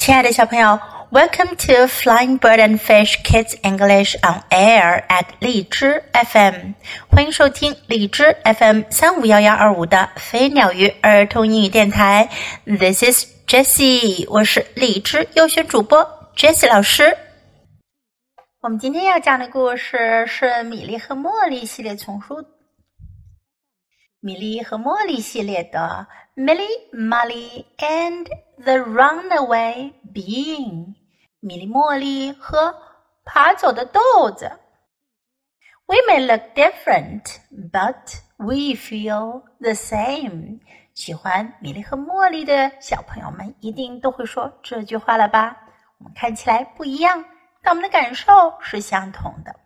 亲爱的小朋友，Welcome to Flying Bird and Fish Kids English on Air at 荔枝 FM，欢迎收听荔枝 FM 三五幺幺二五的飞鸟鱼儿童英语电台。This is Jessie，我是荔枝优选主播 Jessie 老师。我们今天要讲的故事是《米莉和茉莉》系列丛书，《米莉和茉莉》系列的《Millie, Molly and》。The Runaway Bean》，米莉茉莉和爬走的豆子。We may look different, but we feel the same。喜欢米莉和茉莉的小朋友们一定都会说这句话了吧？我们看起来不一样，但我们的感受是相同的。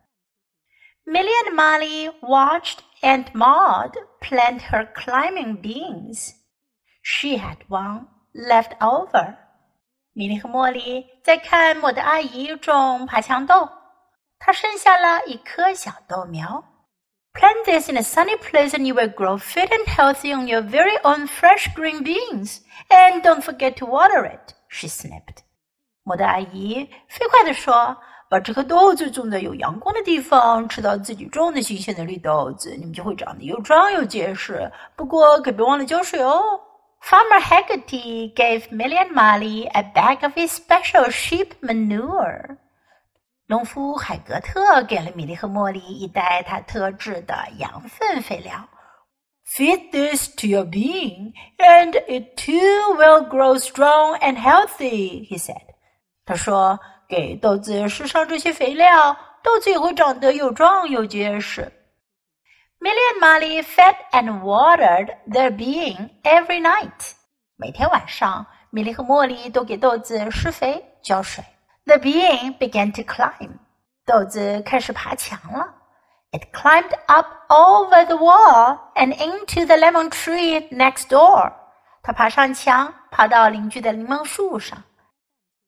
Milly and Molly watched Aunt Maud plant her climbing beans. She had one left over。米莉和茉莉在看我的阿姨种爬墙豆，她剩下了一颗小豆苗。Plant this in a sunny place and you will grow fit and healthy on your very own fresh green beans. And don't forget to water it, she snapped 我的阿姨飞快地说：“把这颗豆子种在有阳光的地方，吃到自己种的新鲜的绿豆子，你们就会长得又壮又结实。不过可别忘了浇水哦。” Farmer Haggerty gave Milly and Molly a bag of his special sheep manure. feed this to your being, and it too will grow strong and healthy," he said. 他说：“给豆子施上这些肥料，豆子也会长得又壮又结实。” Milly and Molly fed and watered their being every night. 每天晚上，米莉和茉莉都给豆子施肥浇水。The being began to climb. 豆子开始爬墙了。It climbed up over the wall and into the lemon tree next door. 它爬上墙，爬到邻居的柠檬树上。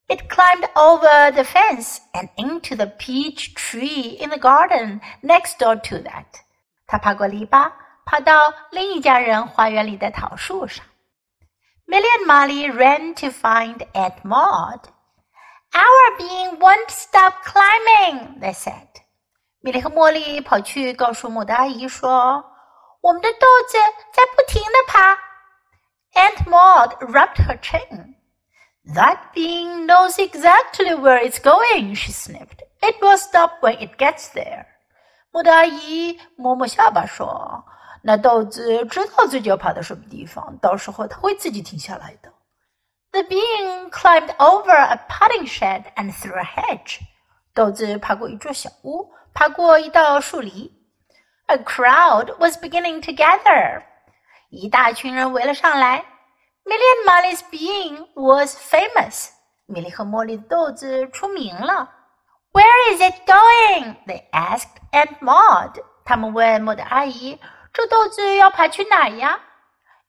It climbed over the fence and into the peach tree in the garden next door to that。他爬过篱笆，爬到另一家人花园里的桃树上。Milly and Molly ran to find Aunt Maud. Our bean won't stop climbing, they said. 米莉和茉莉跑去告诉牡丹阿姨说：“我们的豆子在不停的爬。” Aunt Maud rubbed her chin. That bean knows exactly where it's going, she sniffed. It will stop when it gets there. 我的阿姨摸摸下巴说：“那豆子知道自己要爬到什么地方，到时候它会自己停下来的。” The bean climbed over a potting shed and through a hedge. 豆子爬过一座小屋，爬过一道树篱。A crowd was beginning to gather. 一大群人围了上来。Millie and Molly's bean was famous. 米莉和茉莉的豆子出名了。Where is it going? They asked Aunt Maud. 他们问莫的阿姨：“这豆子要爬去哪呀？”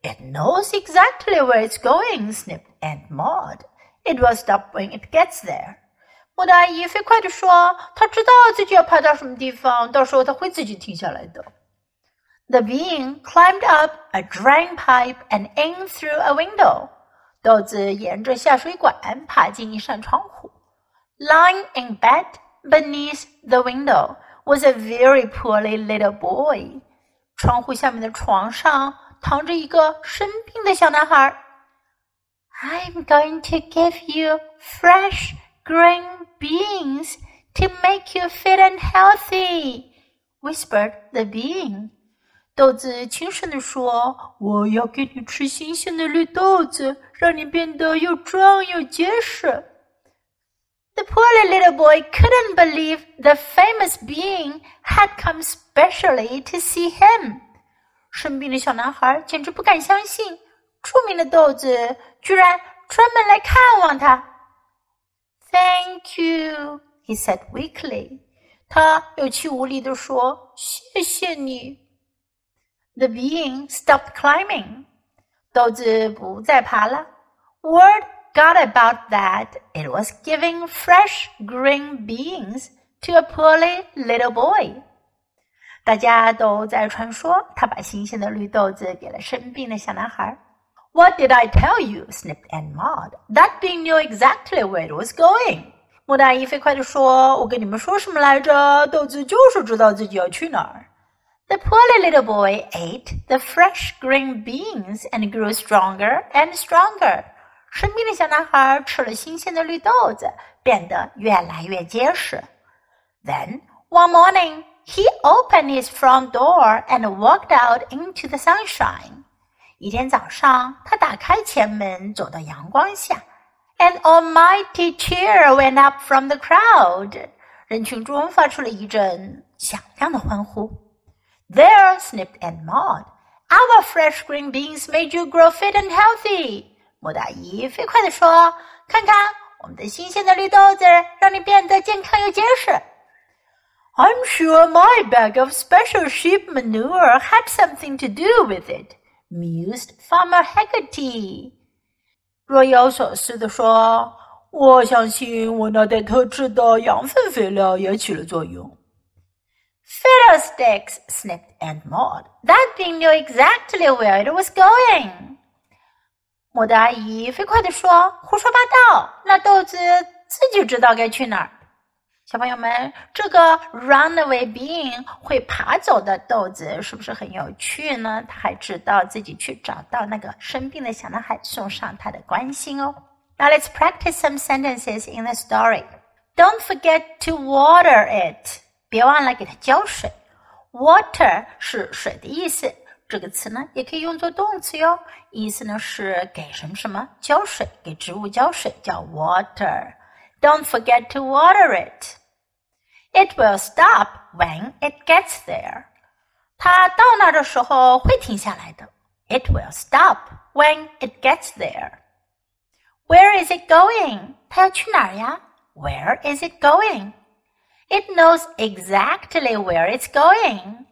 It knows exactly where it's going, sniffed Aunt Maud. It will stop when it gets there. 莫的阿姨飞快地说：“她知道自己要爬到什么地方，到时候她会自己停下来的。” The bean climbed up a drain pipe and in through a window. 豆子沿着下水管爬进一扇窗户。 Lying in bed beneath the window was a very poorly little boy. 窗户下面的床上躺着一个生病的小男孩。I'm going to give you fresh green beans to make you fit and healthy, whispered the bean. 豆子轻声地说：“我要给你吃新鲜的绿豆子，让你变得又壮又结实。” The poor little boy couldn't believe the famous being had come specially to see him. 生病的小男孩简直不敢相信，出名的豆子居然专门来看望他。Thank you, he said weakly. 他有气无力地说：“谢谢你。” The being stopped climbing. 豆子不再爬了。Word forgot about that it was giving fresh green beans to a poorly little boy。大家都在传说，他把新鲜的绿豆子给了生病的小男孩。What did I tell you? snipped Aunt Maud. That bean knew exactly where it was going. 莫大姨飞快地说：“我跟你们说什么来着？豆子就是知道自己要去哪儿。” The poor little boy ate the fresh green beans and grew stronger and stronger. 身边的小男孩吃了新鲜的绿豆子，变得越来越结实。Then one morning, he opened his front door and walked out into the sunshine. 一天早上，他打开前门，走到阳光下。An almighty cheer went up from the crowd. 人群中发出了一阵响亮的欢呼。There, snipped Aunt Maud, our fresh green beans made you grow fit and healthy. 莫大姨飞快地说：“看看，我们的新鲜的绿豆子让你变得健康又结实。” I'm sure my bag of special sheep manure had something to do with it, mused Farmer Haggerty. 若有所思地说：“我相信我那袋特制的羊粪肥料也起了作用。” Fiddlesticks! sniffed Aunt Maud. That thing knew exactly where it was going. 我的阿姨飞快地说：“胡说八道！那豆子自己知道该去哪儿。”小朋友们，这个 runaway bean 会爬走的豆子是不是很有趣呢？他还知道自己去找到那个生病的小男孩，送上他的关心哦。Now let's practice some sentences in the story. Don't forget to water it. 别忘了给它浇水。Water 是水的意思，这个词呢也可以用作动词哟，意思呢是给什么什么浇水，给植物浇水叫 water。Don't forget to water it. It will stop when it gets there. 它到那儿的时候会停下来的。It will stop when it gets there. Where is it going? 它要去哪儿呀？Where is it going? It knows exactly where it's going.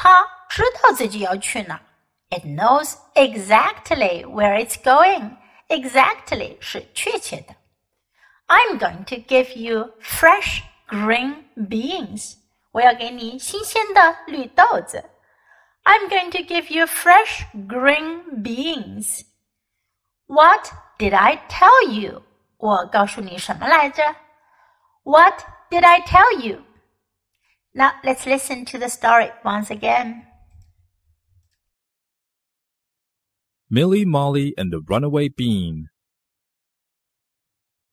它知道自己要去哪。It knows exactly where it's going. Exactly 是确切的。I'm going to give you fresh green beans. 我要给你新鲜的绿豆子。I'm going to give you fresh green beans. What did I tell you? 我告诉你什么来着？What did I tell you? Now let's listen to the story once again. Milly, Molly, and the Runaway Bean.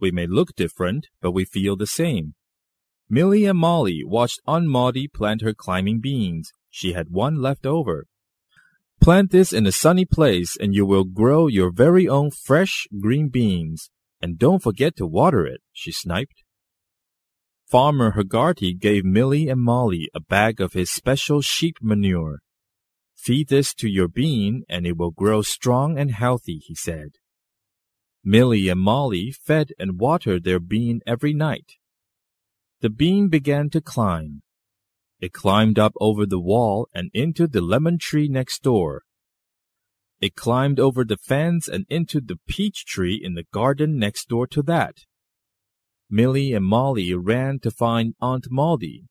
We may look different, but we feel the same. Milly and Molly watched Aunt Maudie plant her climbing beans. She had one left over. Plant this in a sunny place and you will grow your very own fresh green beans. And don't forget to water it, she sniped. Farmer Haggerty gave Milly and Molly a bag of his special sheep manure. Feed this to your bean and it will grow strong and healthy, he said. Milly and Molly fed and watered their bean every night. The bean began to climb. It climbed up over the wall and into the lemon tree next door. It climbed over the fence and into the peach tree in the garden next door to that. Milly and Molly ran to find Aunt Maudie.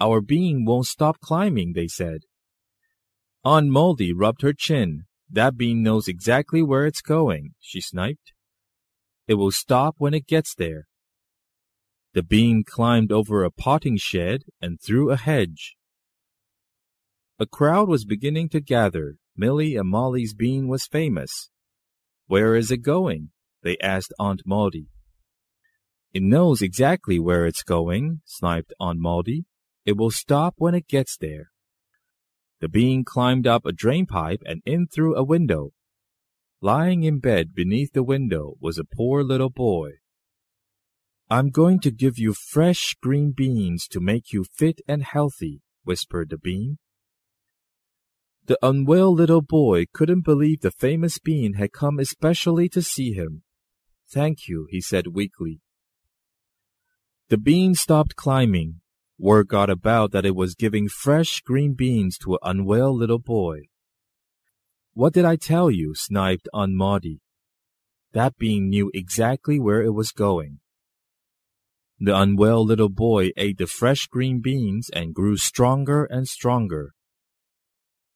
Our bean won't stop climbing, they said. Aunt Maudie rubbed her chin. That bean knows exactly where it's going, she sniped. It will stop when it gets there. The bean climbed over a potting shed and through a hedge. A crowd was beginning to gather. Milly and Molly's bean was famous. Where is it going? They asked Aunt Maudie. It knows exactly where it's going, sniped Aunt Maudie. It will stop when it gets there. The bean climbed up a drain pipe and in through a window. Lying in bed beneath the window was a poor little boy. I'm going to give you fresh green beans to make you fit and healthy, whispered the bean. The unwell little boy couldn't believe the famous bean had come especially to see him. Thank you, he said weakly. The bean stopped climbing. Word got about that it was giving fresh green beans to an unwell little boy. What did I tell you? sniped Aunt Maudie. That bean knew exactly where it was going. The unwell little boy ate the fresh green beans and grew stronger and stronger.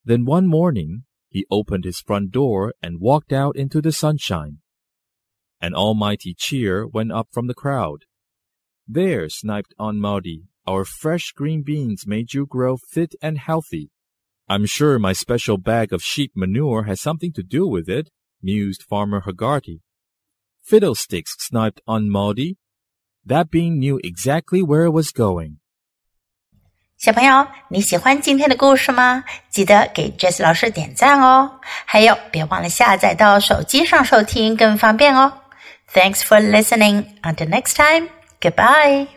Then one morning, he opened his front door and walked out into the sunshine. An almighty cheer went up from the crowd. There, sniped Aunt Maudie, our fresh green beans made you grow fit and healthy. I'm sure my special bag of sheep manure has something to do with it, mused Farmer Hogarty. Fiddlesticks, sniped Aunt Maudie. That bean knew exactly where it was going. 小朋友，你喜欢今天的故事吗？记得给 Jess 老师点赞哦！还有，别忘了下载到手机上收听，更方便哦。Thanks for listening. Until next time. Goodbye.